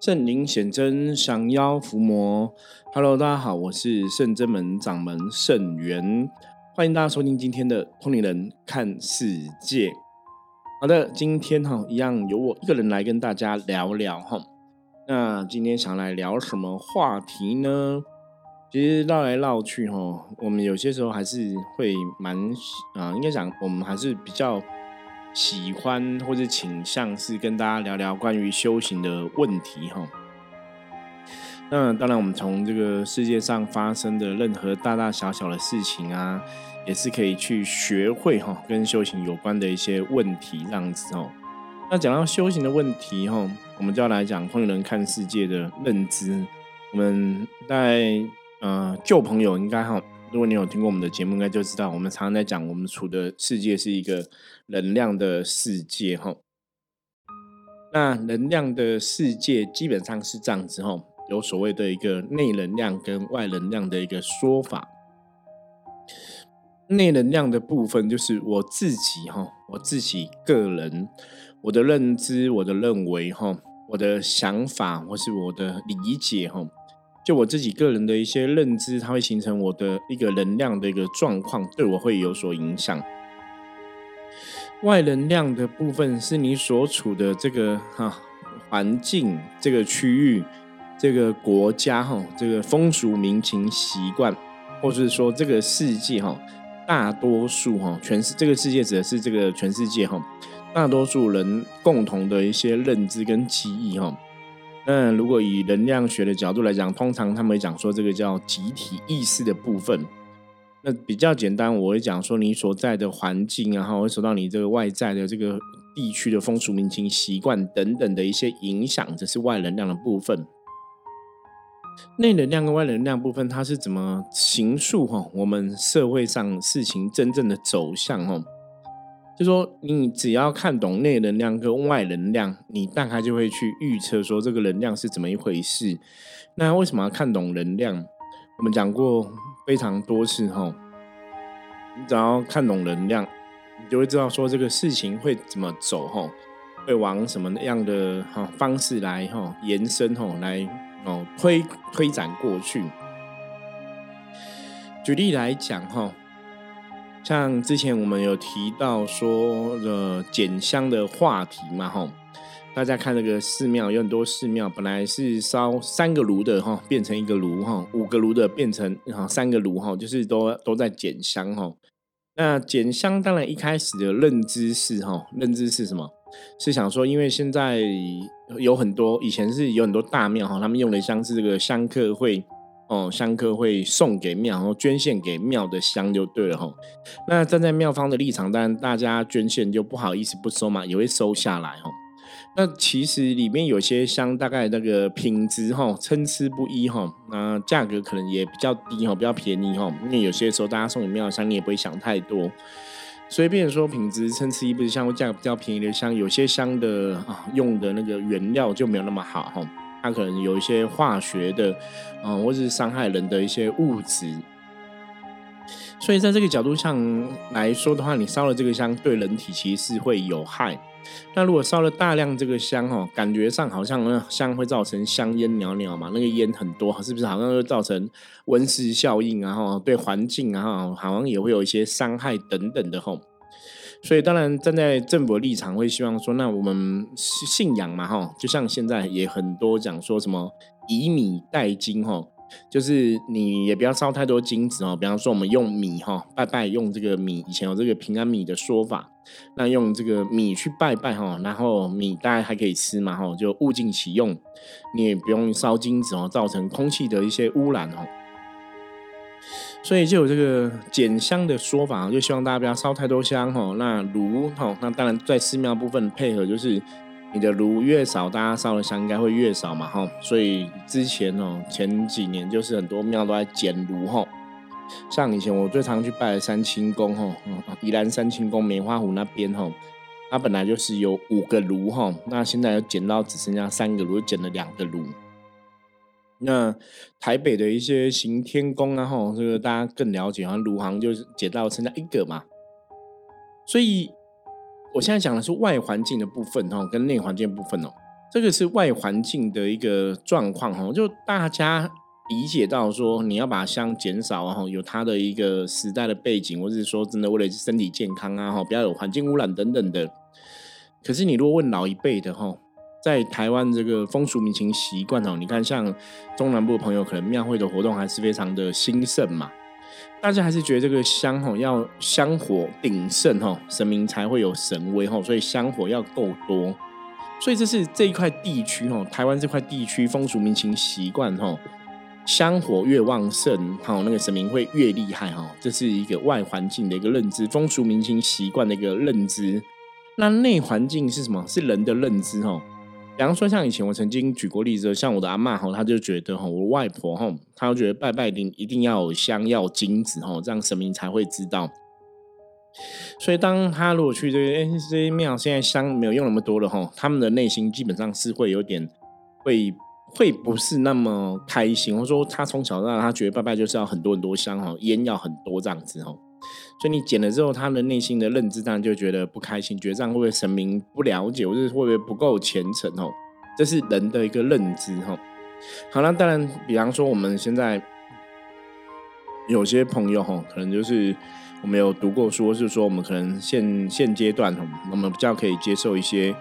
圣灵显真，降妖伏魔。Hello，大家好，我是圣真门掌门圣元，欢迎大家收听今天的通灵人看世界。好的，今天哈一样由我一个人来跟大家聊聊哈。那今天想来聊什么话题呢？其实绕来绕去哈，我们有些时候还是会蛮啊，应该讲我们还是比较。喜欢或者倾向是跟大家聊聊关于修行的问题哈。那当然，我们从这个世界上发生的任何大大小小的事情啊，也是可以去学会哈，跟修行有关的一些问题这样子哦。那讲到修行的问题哈，我们就要来讲空人看世界的认知。我们在呃旧朋友应该哈。如果你有听过我们的节目，应该就知道我们常常在讲，我们处的世界是一个能量的世界，哈。那能量的世界基本上是这样子，哈，有所谓的一个内能量跟外能量的一个说法。内能量的部分就是我自己，哈，我自己个人，我的认知，我的认为，哈，我的想法或是我的理解，哈。就我自己个人的一些认知，它会形成我的一个能量的一个状况，对我会有所影响。外能量的部分是你所处的这个哈环境、这个区域、这个国家哈、这个风俗民情习惯，或是说这个世界哈，大多数哈，全是这个世界指的是这个全世界哈，大多数人共同的一些认知跟记忆哈。那如果以能量学的角度来讲，通常他们会讲说这个叫集体意识的部分。那比较简单，我会讲说你所在的环境，然后会受到你这个外在的这个地区的风俗民情、习惯等等的一些影响，这是外能量的部分。内能量跟外能量部分，它是怎么形塑哈我们社会上事情真正的走向哈？就说你只要看懂内能量跟外能量，你大概就会去预测说这个能量是怎么一回事。那为什么要看懂能量？我们讲过非常多次哈。你只要看懂能量，你就会知道说这个事情会怎么走哈，会往什么样的哈方式来哈延伸哈来哦推推展过去。举例来讲哈。像之前我们有提到说呃捡香的话题嘛，哈，大家看那个寺庙，有很多寺庙本来是烧三个炉的哈，变成一个炉哈，五个炉的变成哈三个炉哈，就是都都在捡香哈。那捡香当然一开始的认知是哈，认知是什么？是想说，因为现在有很多以前是有很多大庙哈，他们用的香是这个香客会。哦，香客会送给庙，然后捐献给庙的香就对了哈。那站在庙方的立场，当然大家捐献就不好意思不收嘛，也会收下来哈。那其实里面有些香，大概那个品质哈参差不一哈，那价格可能也比较低哈，比较便宜哈。因为有些时候大家送给庙的香，你也不会想太多，所以变成说品质参差不一，像价格比较便宜的香，有些香的啊用的那个原料就没有那么好哈。它可能有一些化学的，嗯，或者是伤害人的一些物质，所以在这个角度上来说的话，你烧了这个香对人体其实是会有害。那如果烧了大量这个香哦，感觉上好像那香会造成香烟袅袅嘛，那个烟很多，是不是好像会造成温室效应啊？哈，对环境啊，好像也会有一些伤害等等的吼。所以当然站在政府的立场，会希望说，那我们信仰嘛，哈，就像现在也很多讲说什么以米代金，哈，就是你也不要烧太多金子哦。比方说我们用米哈拜拜，用这个米，以前有这个平安米的说法，那用这个米去拜拜哈，然后米大家还可以吃嘛，哈，就物尽其用，你也不用烧金子哦，造成空气的一些污染哦。所以就有这个减香的说法，就希望大家不要烧太多香哈。那炉哈，那当然在寺庙部分配合，就是你的炉越少，大家烧的香应该会越少嘛哈。所以之前哦，前几年就是很多庙都在减炉哈。像以前我最常去拜的三清宫哈，宜兰三清宫梅花湖那边哈，它本来就是有五个炉哈，那现在又减到只剩下三个炉，减了两个炉。那台北的一些行天宫啊，吼，这个大家更了解，好像卢航就是捡到剩下一个嘛。所以我现在讲的是外环境的部分，哈，跟内环境部分哦。这个是外环境的一个状况哈，就大家理解到说，你要把香减少哈，有它的一个时代的背景，或者是说真的为了身体健康啊哈，不要有环境污染等等的。可是你如果问老一辈的哈，在台湾这个风俗民情习惯哦，你看像中南部的朋友，可能庙会的活动还是非常的兴盛嘛。大家还是觉得这个香吼要香火鼎盛吼，神明才会有神威吼，所以香火要够多。所以这是这一块地区吼，台湾这块地区风俗民情习惯吼，香火越旺盛好，那个神明会越厉害哈。这是一个外环境的一个认知，风俗民情习惯的一个认知。那内环境是什么？是人的认知吼。比方说，像以前我曾经举过例子，像我的阿妈吼，她就觉得吼，我外婆吼，她就觉得拜拜一定一定要有香，要有金子吼，这样神明才会知道。所以，当他如果去这个这些庙，现在香没有用那么多了吼，他们的内心基本上是会有点会会不是那么开心，或者说他从小到大他觉得拜拜就是要很多很多香哈，烟要很多这样子吼。所以你剪了之后，他的内心的认知当然就觉得不开心，觉得这样会不会神明不了解，或者会不会不够虔诚哦？这是人的一个认知哈。好了，当然，比方说我们现在有些朋友哈，可能就是我们有读过书，是说我们可能现现阶段哈，我们比较可以接受一些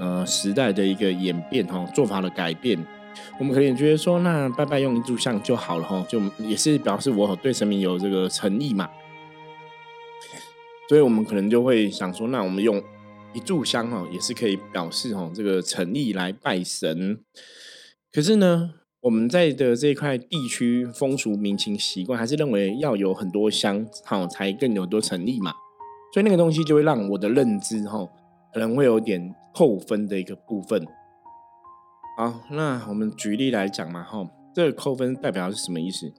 呃时代的一个演变哈，做法的改变，我们可能觉得说，那拜拜用一炷香就好了哈，就也是表示我对神明有这个诚意嘛。所以我们可能就会想说，那我们用一炷香哈，也是可以表示哈这个诚意来拜神。可是呢，我们在的这块地区风俗民情习惯，还是认为要有很多香哈，才更有多诚意嘛。所以那个东西就会让我的认知哈，可能会有点扣分的一个部分。好，那我们举例来讲嘛哈，这个扣分代表是什么意思？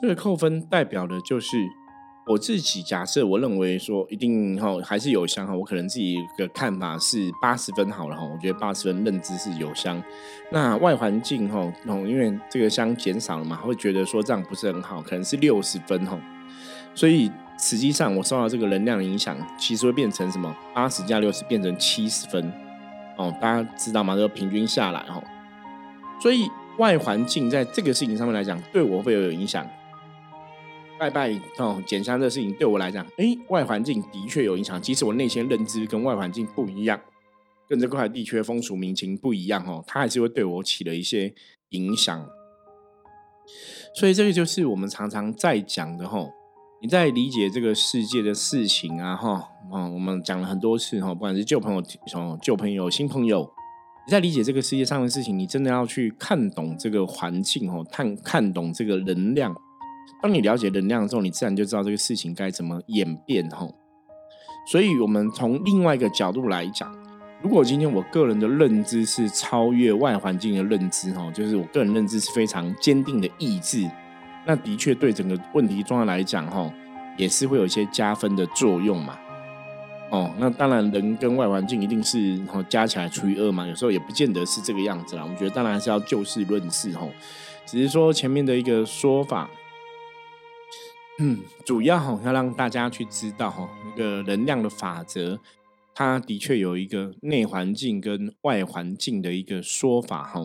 这个扣分代表的就是。我自己假设，我认为说一定哈还是有香哈，我可能自己的看法是八十分好了哈，我觉得八十分认知是有香。那外环境哈，哦因为这个香减少了嘛，会觉得说这样不是很好，可能是六十分哈。所以实际上我受到这个能量影响，其实会变成什么？八十加六十变成七十分哦，大家知道吗？这个平均下来哈。所以外环境在这个事情上面来讲，对我会有影响。拜拜哦，减伤这事情对我来讲，哎，外环境的确有影响。即使我内心认知跟外环境不一样，跟这块地区的风俗民情不一样哦，它还是会对我起了一些影响。所以这个就是我们常常在讲的哈，你在理解这个世界的事情啊哈，啊，我们讲了很多次哈，不管是旧朋友、哦旧朋友、新朋友，你在理解这个世界上的事情，你真的要去看懂这个环境哦，看看懂这个能量。当你了解能量之后，你自然就知道这个事情该怎么演变吼。所以，我们从另外一个角度来讲，如果今天我个人的认知是超越外环境的认知吼，就是我个人认知是非常坚定的意志，那的确对整个问题状态来讲吼，也是会有一些加分的作用嘛。哦，那当然人跟外环境一定是吼加起来除以二嘛，有时候也不见得是这个样子啦。我们觉得当然还是要就事论事吼，只是说前面的一个说法。嗯，主要哈要让大家去知道哈，那个能量的法则，它的确有一个内环境跟外环境的一个说法哈。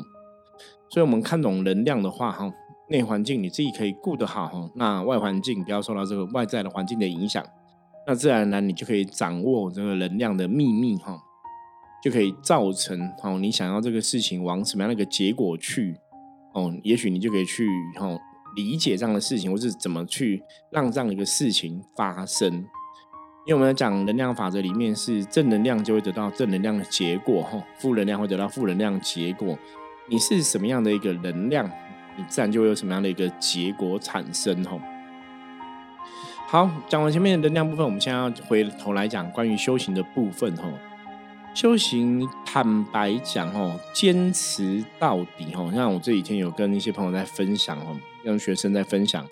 所以，我们看懂能量的话哈，内环境你自己可以顾得好哈，那外环境不要受到这个外在的环境的影响，那自然呢，你就可以掌握这个能量的秘密哈，就可以造成哈，你想要这个事情往什么样的一个结果去哦，也许你就可以去哈。理解这样的事情，或是怎么去让这样一个事情发生？因为我们讲能量法则里面是正能量就会得到正能量的结果，哈，负能量会得到负能量结果。你是什么样的一个能量，你自然就会有什么样的一个结果产生，哈。好，讲完前面的能量部分，我们现在要回头来讲关于修行的部分，哈。修行，坦白讲，哦，坚持到底，哦，像我这几天有跟一些朋友在分享，哦，跟学生在分享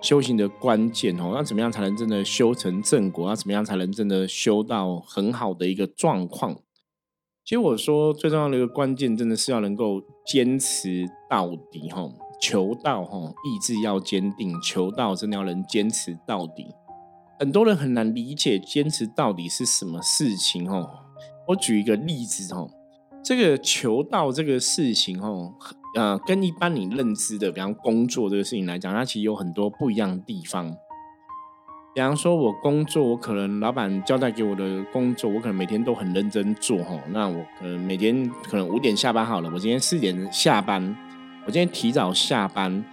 修行的关键，哦，那怎么样才能真的修成正果？要怎么样才能真的修到很好的一个状况？其实我说最重要的一个关键，真的是要能够坚持到底，哈，求道，哈，意志要坚定，求道真的要能坚持到底。很多人很难理解坚持到底是什么事情，哦。我举一个例子哦，这个求道这个事情哦，呃，跟一般你认知的，比方工作这个事情来讲，它其实有很多不一样的地方。比方说，我工作，我可能老板交代给我的工作，我可能每天都很认真做哈。那我可能每天可能五点下班好了，我今天四点下班，我今天提早下班，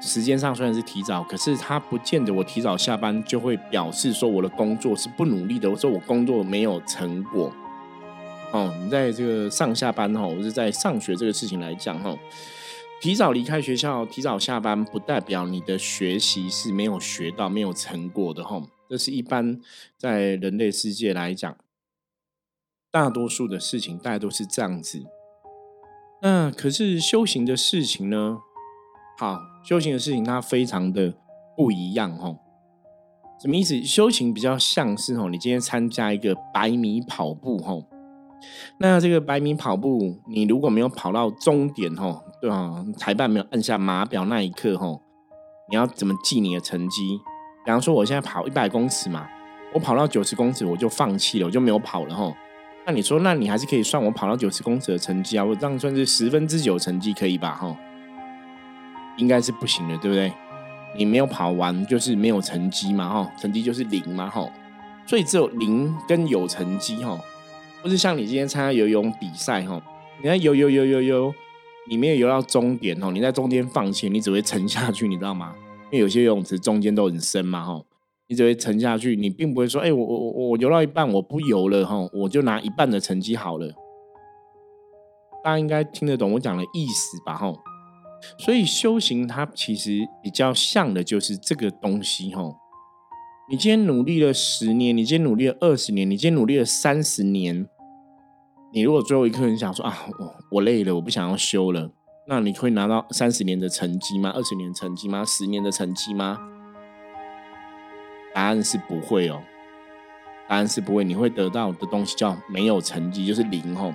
时间上虽然是提早，可是他不见得我提早下班就会表示说我的工作是不努力的，我说我工作没有成果。哦，你在这个上下班哈，我是在上学这个事情来讲哈。提早离开学校，提早下班，不代表你的学习是没有学到、没有成果的哈。这是一般在人类世界来讲，大多数的事情大家都是这样子。那可是修行的事情呢？好，修行的事情它非常的不一样哈。什么意思？修行比较像是吼，你今天参加一个百米跑步吼。那这个百米跑步，你如果没有跑到终点，吼，对啊，裁判没有按下码表那一刻，吼，你要怎么记你的成绩？比方说，我现在跑一百公尺嘛，我跑到九十公尺我就放弃了，我就没有跑了，吼。那你说，那你还是可以算我跑到九十公尺的成绩啊？我这样算是十分之九成绩可以吧？吼，应该是不行的，对不对？你没有跑完就是没有成绩嘛，吼，成绩就是零嘛，吼。所以只有零跟有成绩，吼。不是像你今天参加游泳比赛哈，你在游游游游游，你没有游到终点哦，你在中间放弃，你只会沉下去，你知道吗？因为有些游泳池中间都很深嘛哈，你只会沉下去，你并不会说，哎，我我我我游到一半我不游了哈，我就拿一半的成绩好了。大家应该听得懂我讲的意思吧哈？所以修行它其实比较像的就是这个东西哈。你今天努力了十年，你今天努力了二十年，你今天努力了三十年。你如果最后一刻你想说啊，我我累了，我不想要修了，那你会拿到三十年的成绩吗？二十年成绩吗？十年的成绩吗？答案是不会哦，答案是不会。你会得到的东西叫没有成绩，就是零哦。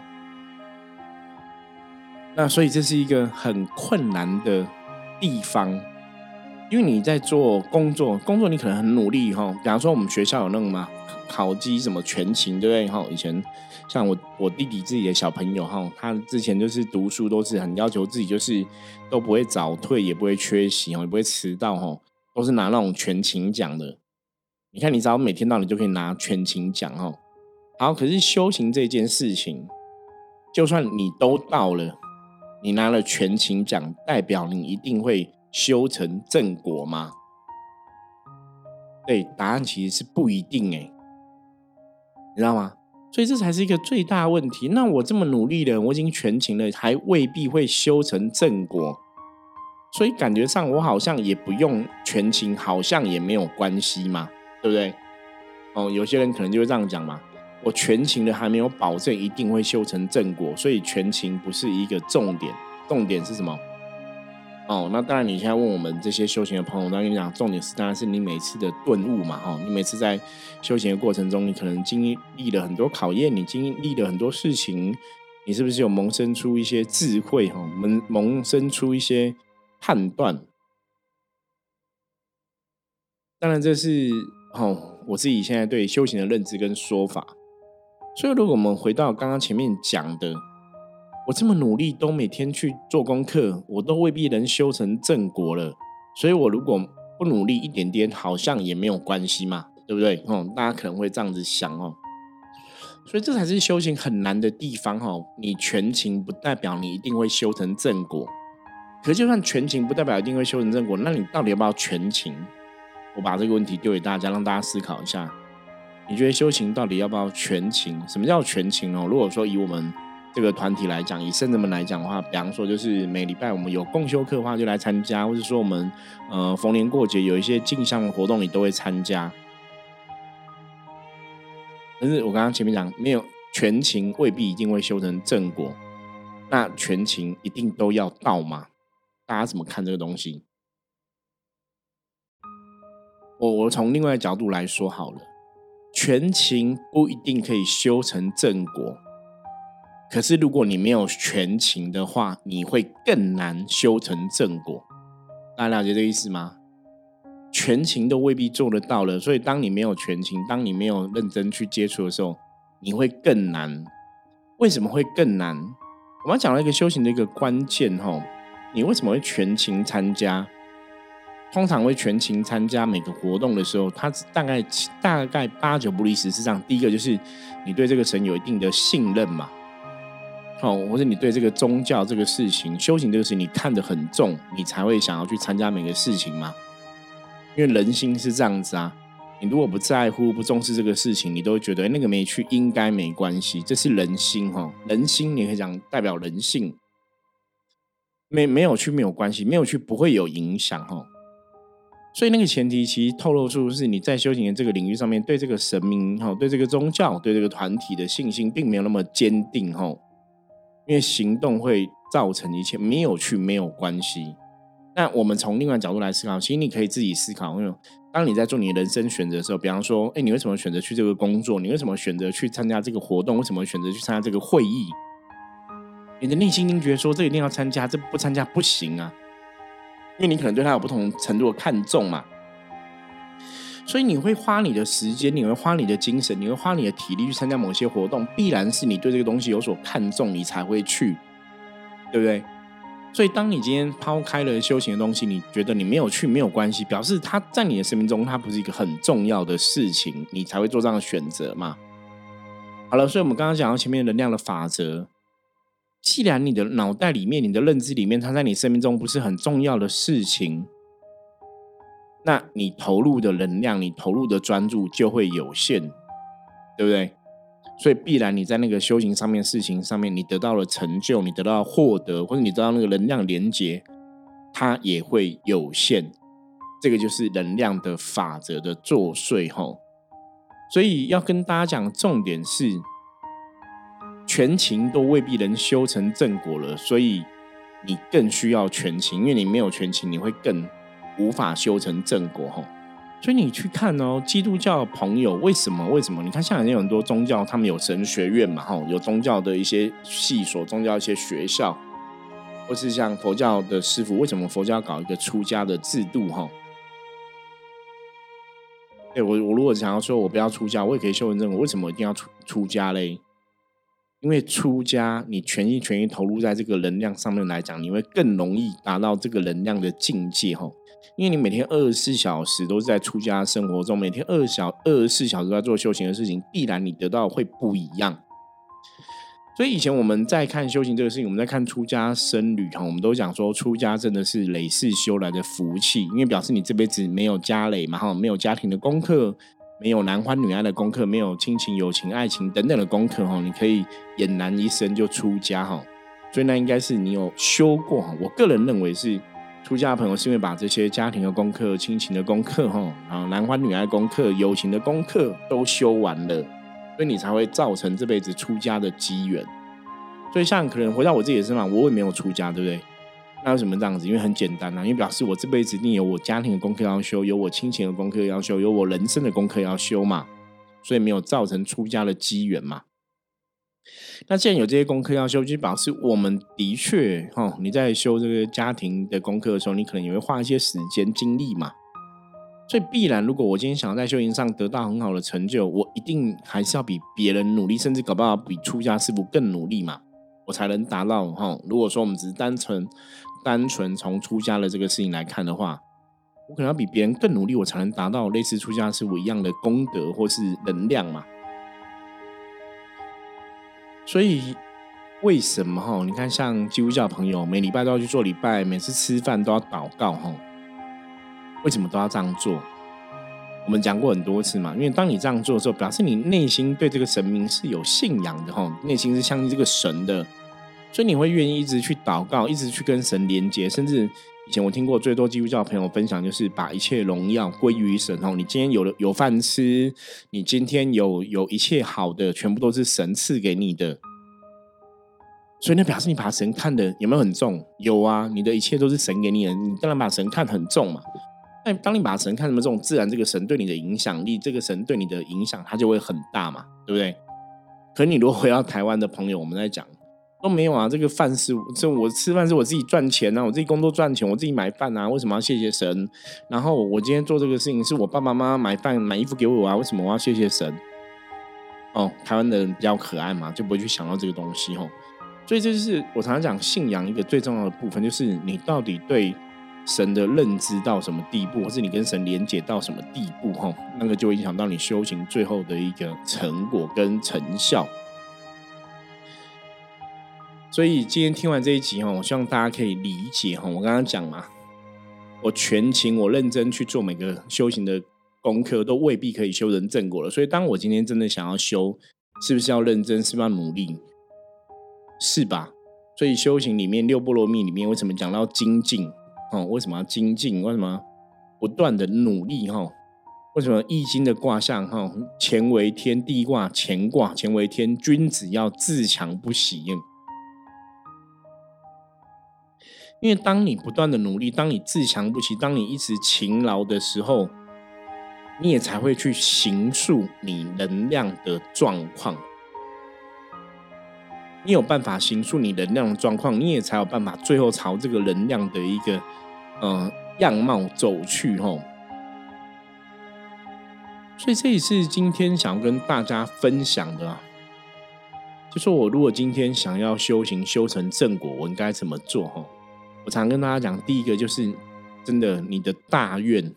那所以这是一个很困难的地方。因为你在做工作，工作你可能很努力哈。比方说我们学校有那个嘛，考级什么全勤，对不对哈？以前像我我弟弟自己的小朋友哈，他之前就是读书都是很要求自己，就是都不会早退，也不会缺席哦，也不会迟到哈，都是拿那种全勤奖的。你看，你只要每天到，你就可以拿全勤奖哈。好，可是修行这件事情，就算你都到了，你拿了全勤奖，代表你一定会。修成正果吗？对，答案其实是不一定哎，你知道吗？所以这才是一个最大问题。那我这么努力了，我已经全勤了，还未必会修成正果。所以感觉上我好像也不用全勤，好像也没有关系嘛，对不对？哦，有些人可能就会这样讲嘛。我全勤了还没有保证一定会修成正果，所以全勤不是一个重点。重点是什么？哦，那当然，你现在问我们这些修行的朋友，那跟你讲，重点是当然是你每次的顿悟嘛，哈，你每次在修行的过程中，你可能经历了很多考验，你经历了很多事情，你是不是有萌生出一些智慧，哈，萌萌生出一些判断？当然，这是哦，我自己现在对修行的认知跟说法。所以，如果我们回到刚刚前面讲的。我这么努力，都每天去做功课，我都未必能修成正果了。所以，我如果不努力一点点，好像也没有关系嘛，对不对？哦，大家可能会这样子想哦。所以，这才是修行很难的地方哦。你全勤不代表你一定会修成正果，可就算全勤不代表一定会修成正果，那你到底要不要全勤？我把这个问题丢给大家，让大家思考一下。你觉得修行到底要不要全勤？什么叫全勤哦？如果说以我们这个团体来讲，以圣人们来讲的话，比方说，就是每礼拜我们有共修课的话，就来参加；或者说，我们呃逢年过节有一些镜像活动，你都会参加。但是我刚刚前面讲，没有全勤未必一定会修成正果，那全勤一定都要到吗？大家怎么看这个东西？我我从另外角度来说好了，全勤不一定可以修成正果。可是，如果你没有全勤的话，你会更难修成正果。大家了解这个意思吗？全勤都未必做得到了，所以当你没有全勤，当你没有认真去接触的时候，你会更难。为什么会更难？我们讲了一个修行的一个关键哈，你为什么会全情参加？通常会全情参加每个活动的时候，它大概大概八九不离十是这样。第一个就是你对这个神有一定的信任嘛，哦，或者你对这个宗教这个事情、修行这个事情你看得很重，你才会想要去参加每个事情嘛。因为人心是这样子啊，你如果不在乎、不重视这个事情，你都会觉得那个没去应该没关系，这是人心哈。人心你可以讲代表人性，没没有去没有关系，没有去不会有影响哈。所以那个前提其实透露出是你在修行的这个领域上面对这个神明哈，对这个宗教、对这个团体的信心并没有那么坚定哈，因为行动会造成一切，没有去没有关系。那我们从另外角度来思考，其实你可以自己思考，因为当你在做你人生选择的时候，比方说，哎，你为什么选择去这个工作？你为什么选择去参加这个活动？为什么选择去参加这个会议？你的内心觉得说，这一定要参加，这不参加不行啊。因为你可能对他有不同程度的看重嘛，所以你会花你的时间，你会花你的精神，你会花你的体力去参加某些活动，必然是你对这个东西有所看重，你才会去，对不对？所以当你今天抛开了修行的东西，你觉得你没有去没有关系，表示它在你的生命中它不是一个很重要的事情，你才会做这样的选择嘛。好了，所以我们刚刚讲到前面能量的法则。既然你的脑袋里面、你的认知里面，它在你生命中不是很重要的事情，那你投入的能量、你投入的专注就会有限，对不对？所以必然你在那个修行上面、事情上面，你得到了成就，你得到获得，或者你得到那个能量连接，它也会有限。这个就是能量的法则的作祟，吼。所以要跟大家讲，重点是。全情都未必能修成正果了，所以你更需要全情，因为你没有全情，你会更无法修成正果哈。所以你去看哦，基督教朋友为什么？为什么？你看，像有很多宗教，他们有神学院嘛，哈，有宗教的一些系所、宗教一些学校，或是像佛教的师傅，为什么佛教要搞一个出家的制度？哈，哎，我我如果想要说我不要出家，我也可以修成正果，为什么一定要出出家嘞？因为出家，你全心全意投入在这个能量上面来讲，你会更容易达到这个能量的境界哈。因为你每天二十四小时都是在出家生活中，每天二小二十四小时在做修行的事情，必然你得到会不一样。所以以前我们在看修行这个事情，我们在看出家僧侣哈，我们都讲说出家真的是累世修来的福气，因为表示你这辈子没有家累嘛哈，没有家庭的功课。没有男欢女爱的功课，没有亲情、友情、爱情等等的功课哈，你可以俨然一生就出家哈，所以那应该是你有修过哈。我个人认为是出家的朋友是因为把这些家庭的功课、亲情的功课哈，然后男欢女爱功课、友情的功课都修完了，所以你才会造成这辈子出家的机缘。所以像可能回到我自己的身上，我也没有出家，对不对？那为什么这样子？因为很简单啊，因为表示我这辈子一定有我家庭的功课要修，有我亲情的功课要修，有我人生的功课要修嘛，所以没有造成出家的机缘嘛。那既然有这些功课要修，就表示我们的确哈，你在修这个家庭的功课的时候，你可能也会花一些时间精力嘛。所以必然，如果我今天想要在修行上得到很好的成就，我一定还是要比别人努力，甚至搞不好比出家师傅更努力嘛。我才能达到哈。如果说我们只是单纯、单纯从出家的这个事情来看的话，我可能要比别人更努力，我才能达到类似出家师傅一样的功德或是能量嘛。所以为什么哈？你看，像基督教朋友每礼拜都要去做礼拜，每次吃饭都要祷告哈。为什么都要这样做？我们讲过很多次嘛，因为当你这样做的时候，表示你内心对这个神明是有信仰的哈，内心是相信这个神的。所以你会愿意一直去祷告，一直去跟神连接，甚至以前我听过最多基督教朋友分享，就是把一切荣耀归于神哦。你今天有了有饭吃，你今天有有一切好的，全部都是神赐给你的。所以那表示你把神看的有没有很重？有啊，你的一切都是神给你的，你当然把神看很重嘛。那当你把神看什么重，自然这个神对你的影响力，这个神对你的影响，它就会很大嘛，对不对？可你如果回到台湾的朋友，我们在讲。都没有啊！这个饭是这我吃饭是我自己赚钱啊，我自己工作赚钱，我自己买饭啊，为什么要谢谢神？然后我今天做这个事情是我爸爸妈妈买饭买衣服给我啊，为什么我要谢谢神？哦，台湾的人比较可爱嘛，就不会去想到这个东西哦。所以这就是我常常讲信仰一个最重要的部分，就是你到底对神的认知到什么地步，或是你跟神连接到什么地步哈，那个就会影响到你修行最后的一个成果跟成效。所以今天听完这一集哈，我希望大家可以理解哈，我刚刚讲嘛，我全情我认真去做每个修行的功课，都未必可以修成正果了。所以当我今天真的想要修，是不是要认真，是不是要努力？是吧？所以修行里面六波罗蜜里面为什么讲到精进？哦，为什么要精进？为什么不断的努力？哈，为什么易经的卦象？哈，乾为天，地卦乾卦，乾为天，君子要自强不息。因为当你不断的努力，当你自强不息，当你一直勤劳的时候，你也才会去形塑你能量的状况。你有办法形塑你能量的状况，你也才有办法最后朝这个能量的一个呃样貌走去吼。所以这也是今天想要跟大家分享的，啊就说我如果今天想要修行修成正果，我应该怎么做吼？我常跟大家讲，第一个就是真的你的大愿。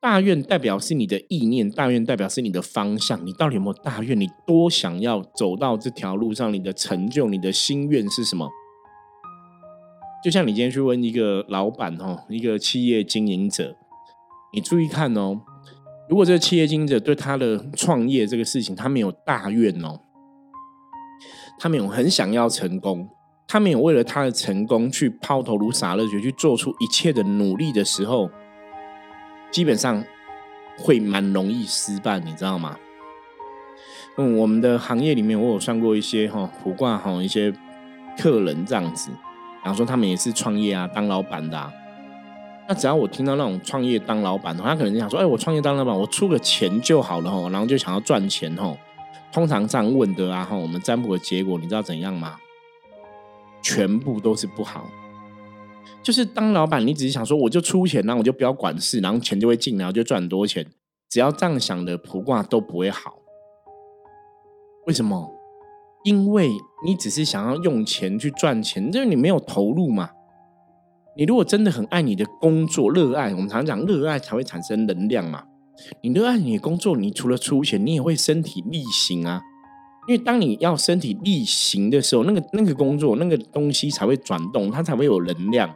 大愿代表是你的意念，大愿代表是你的方向。你到底有没有大愿？你多想要走到这条路上？你的成就，你的心愿是什么？就像你今天去问一个老板哦，一个企业经营者，你注意看哦，如果这个企业经营者对他的创业这个事情，他没有大愿哦，他没有很想要成功，他没有为了他的成功去抛头颅洒热血，去做出一切的努力的时候。基本上会蛮容易失败，你知道吗？嗯，我们的行业里面，我有算过一些哈卜卦哈一些客人这样子，然后说他们也是创业啊，当老板的。啊那只要我听到那种创业当老板的，他可能就想说：“哎，我创业当老板，我出个钱就好了哈。”然后就想要赚钱哈。通常这样问的啊哈，我们占卜的结果你知道怎样吗？全部都是不好。就是当老板，你只是想说，我就出钱，然后我就不要管事，然后钱就会进，来，我就赚很多钱。只要这样想的卜卦都不会好。为什么？因为你只是想要用钱去赚钱，就是你没有投入嘛。你如果真的很爱你的工作，热爱，我们常讲热爱才会产生能量嘛。你热爱你的工作，你除了出钱，你也会身体力行啊。因为当你要身体力行的时候，那个那个工作那个东西才会转动，它才会有能量。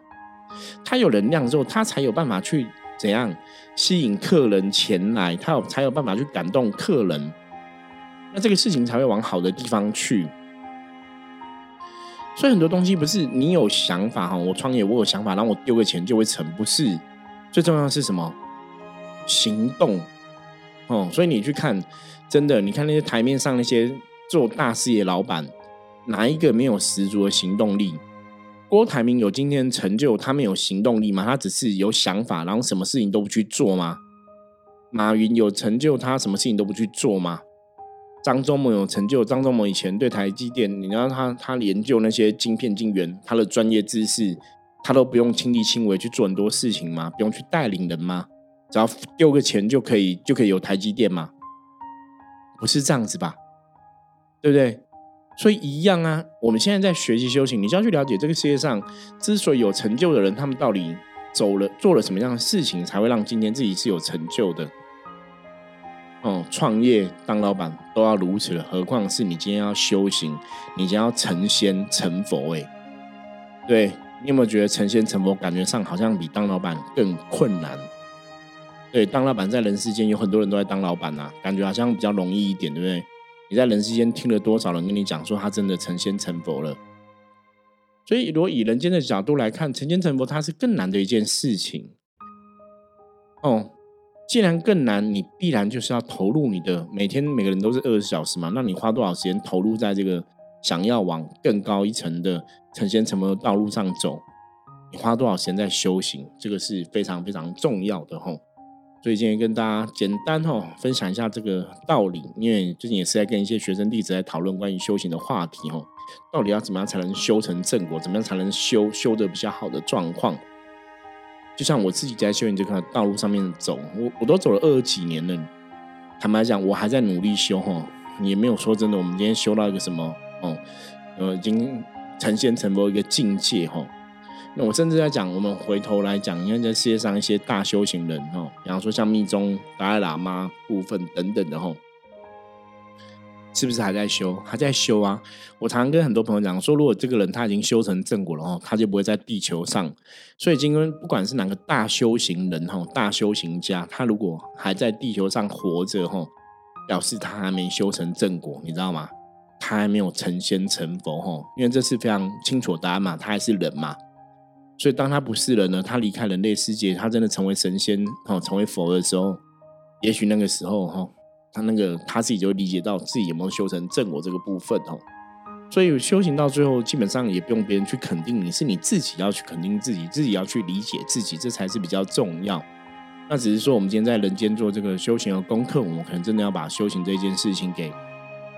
它有能量之后，他才有办法去怎样吸引客人前来，他有才有办法去感动客人，那这个事情才会往好的地方去。所以很多东西不是你有想法哈，我创业我有想法，然后我丢个钱就会成，不是最重要是什么？行动哦。所以你去看，真的，你看那些台面上那些做大事业老板，哪一个没有十足的行动力？郭台铭有今天成就，他没有行动力吗？他只是有想法，然后什么事情都不去做吗？马云有成就，他什么事情都不去做吗？张忠谋有成就，张忠谋以前对台积电，你知道他他研究那些晶片晶圆，他的专业知识，他都不用亲力亲为去做很多事情吗？不用去带领人吗？只要丢个钱就可以就可以有台积电吗？不是这样子吧？对不对？所以一样啊，我们现在在学习修行，你就要去了解这个世界上之所以有成就的人，他们到底走了做了什么样的事情，才会让今天自己是有成就的。哦，创业当老板都要如此，何况是你今天要修行，你今天要成仙成佛？哎，对你有没有觉得成仙成佛感觉上好像比当老板更困难？对，当老板在人世间有很多人都在当老板呐，感觉好像比较容易一点，对不对？你在人世间听了多少人跟你讲说他真的成仙成佛了？所以，如果以人间的角度来看，成仙成佛它是更难的一件事情。哦，既然更难，你必然就是要投入你的每天每个人都是二十四小时嘛，那你花多少时间投入在这个想要往更高一层的成仙成佛的道路上走？你花多少时间在修行？这个是非常非常重要的吼。所以今天跟大家简单哈分享一下这个道理，因为最近也是在跟一些学生弟子在讨论关于修行的话题哈，到底要怎么样才能修成正果，怎么样才能修修的比较好的状况？就像我自己在修行这个道路上面走，我我都走了二十几年了，坦白讲，我还在努力修哈，也没有说真的，我们今天修到一个什么哦，呃，已经成仙成佛一个境界哈。那我甚至在讲，我们回头来讲，你看在世界上一些大修行人哈，比方说像密宗达赖喇嘛部分等等的哈。是不是还在修？还在修啊！我常常跟很多朋友讲说，如果这个人他已经修成正果了哦，他就不会在地球上。所以今天不管是哪个大修行人哈，大修行家，他如果还在地球上活着哈，表示他还没修成正果，你知道吗？他还没有成仙成佛哈，因为这是非常清楚答案嘛，他还是人嘛。所以当他不是人呢，他离开人类世界，他真的成为神仙哦，成为佛的时候，也许那个时候哈。他那个他自己就会理解到自己有没有修成正果这个部分哦，所以修行到最后基本上也不用别人去肯定你，是你自己要去肯定自己，自己要去理解自己，这才是比较重要。那只是说我们今天在人间做这个修行的功课，我们可能真的要把修行这件事情给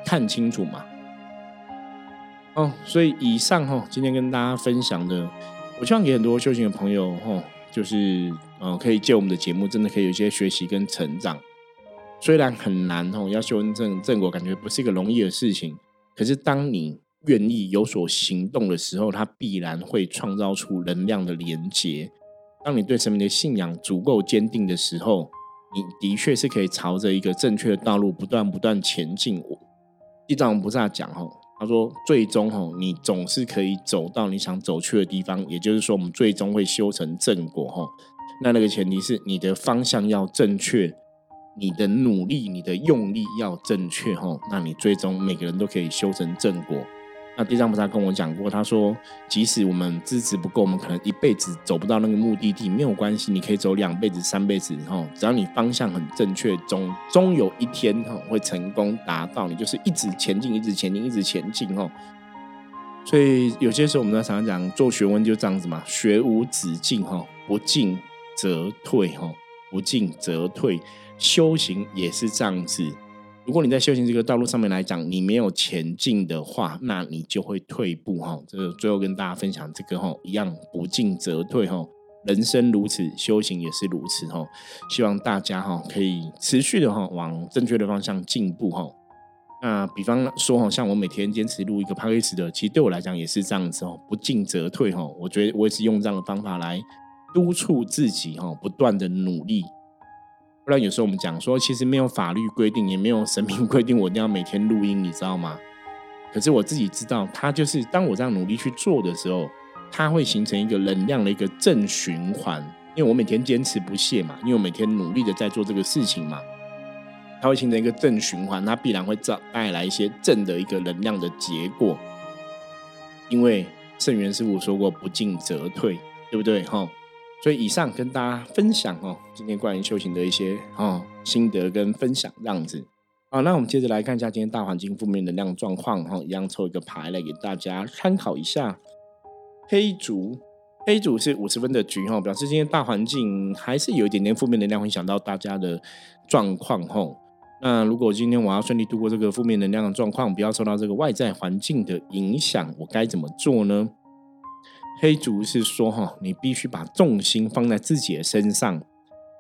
看清楚嘛。哦，所以以上哈，今天跟大家分享的，我希望给很多修行的朋友哈，就是呃，可以借我们的节目，真的可以有一些学习跟成长。虽然很难哦，要修正正果，感觉不是一个容易的事情。可是当你愿意有所行动的时候，它必然会创造出能量的连接。当你对神明的信仰足够坚定的时候，你的确是可以朝着一个正确的道路不断不断前进。地藏王菩萨讲吼，他说最终吼，你总是可以走到你想走去的地方。也就是说，我们最终会修成正果吼。那那个前提是你的方向要正确。你的努力，你的用力要正确哈，那你最终每个人都可以修成正果。那地藏菩萨跟我讲过，他说，即使我们资质不够，我们可能一辈子走不到那个目的地，没有关系，你可以走两辈子、三辈子哈，只要你方向很正确，终终有一天哈会成功达到。你就是一直前进，一直前进，一直前进哈。所以有些时候我们常常讲，做学问就这样子嘛，学无止境哈，不进则退哈，不进则退。修行也是这样子，如果你在修行这个道路上面来讲，你没有前进的话，那你就会退步哈。这个最后跟大家分享这个哈，一样不进则退哈。人生如此，修行也是如此哈。希望大家哈可以持续的哈往正确的方向进步哈。那比方说哈，像我每天坚持录一个 p o d c 的，其实对我来讲也是这样子哦，不进则退哈。我觉得我也是用这样的方法来督促自己哈，不断的努力。不然有时候我们讲说，其实没有法律规定，也没有神明规定，我一定要每天录音，你知道吗？可是我自己知道，它就是当我这样努力去做的时候，它会形成一个能量的一个正循环。因为我每天坚持不懈嘛，因为我每天努力的在做这个事情嘛，它会形成一个正循环，它必然会造带来一些正的一个能量的结果。因为圣元师傅说过，不进则退，对不对？哈。所以以上跟大家分享哦，今天关于修行的一些哦心得跟分享这样子。好，那我们接着来看一下今天大环境负面能量状况哈，一样抽一个牌来给大家参考一下。黑竹，黑竹是五十分的局哈，表示今天大环境还是有一点点负面能量，会影响到大家的状况哈。那如果今天我要顺利度过这个负面能量的状况，不要受到这个外在环境的影响，我该怎么做呢？黑竹是说哈，你必须把重心放在自己的身上，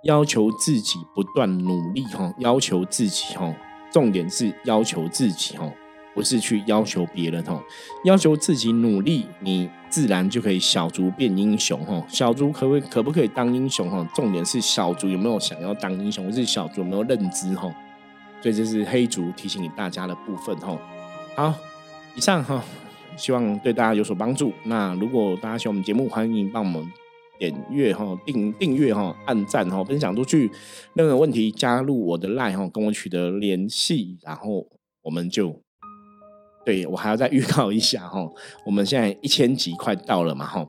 要求自己不断努力哈，要求自己哈，重点是要求自己哈，不是去要求别人哈，要求自己努力，你自然就可以小卒变英雄哈。小卒可不可不可以当英雄哈？重点是小卒有没有想要当英雄，或是小卒有没有认知哈？所以这是黑竹提醒给大家的部分哈。好，以上哈。希望对大家有所帮助。那如果大家喜欢我们节目，欢迎帮我们点阅哈、订订阅哈、按赞哈、分享出去。任何问题加入我的 line 哈，跟我取得联系，然后我们就对我还要再预告一下哈。我们现在一千集快到了嘛哈，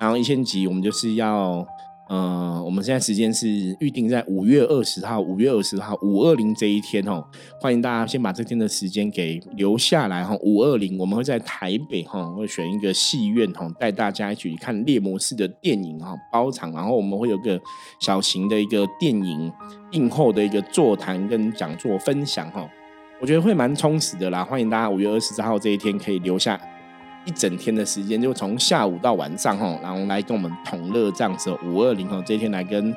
然后一千集我们就是要。嗯，我们现在时间是预定在五月二十号，五月二十号五二零这一天哦，欢迎大家先把这天的时间给留下来哈。五二零我们会在台北哈，会选一个戏院哈，带大家一起去看猎魔式的电影哈，包场，然后我们会有个小型的一个电影映后的一个座谈跟讲座分享哈，我觉得会蛮充实的啦。欢迎大家五月二十号这一天可以留下。一整天的时间，就从下午到晚上哈，然后来跟我们同乐这样子五二零哈，这一天来跟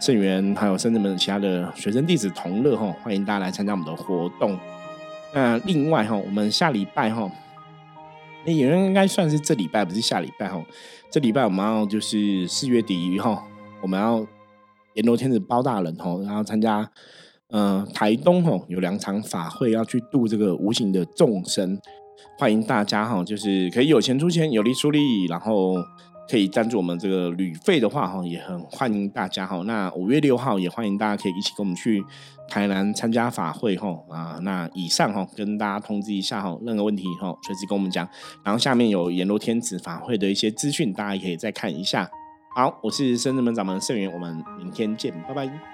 圣元还有深圳门其他的学生弟子同乐哈，欢迎大家来参加我们的活动。那另外哈，我们下礼拜哈，那有人应该算是这礼拜，不是下礼拜哈。这礼拜我们要就是四月底哈，我们要阎罗天子包大人哈，然后参加呃台东哈有两场法会要去度这个无形的众生，欢迎大家哈，就是可以有钱出钱，有力出力，然后。可以赞助我们这个旅费的话，哈，也很欢迎大家哈。那五月六号也欢迎大家可以一起跟我们去台南参加法会哈啊。那以上哈跟大家通知一下哈，任何问题哈随时跟我们讲。然后下面有阎罗天子法会的一些资讯，大家也可以再看一下。好，我是深圳门掌门盛元，我们明天见，拜拜。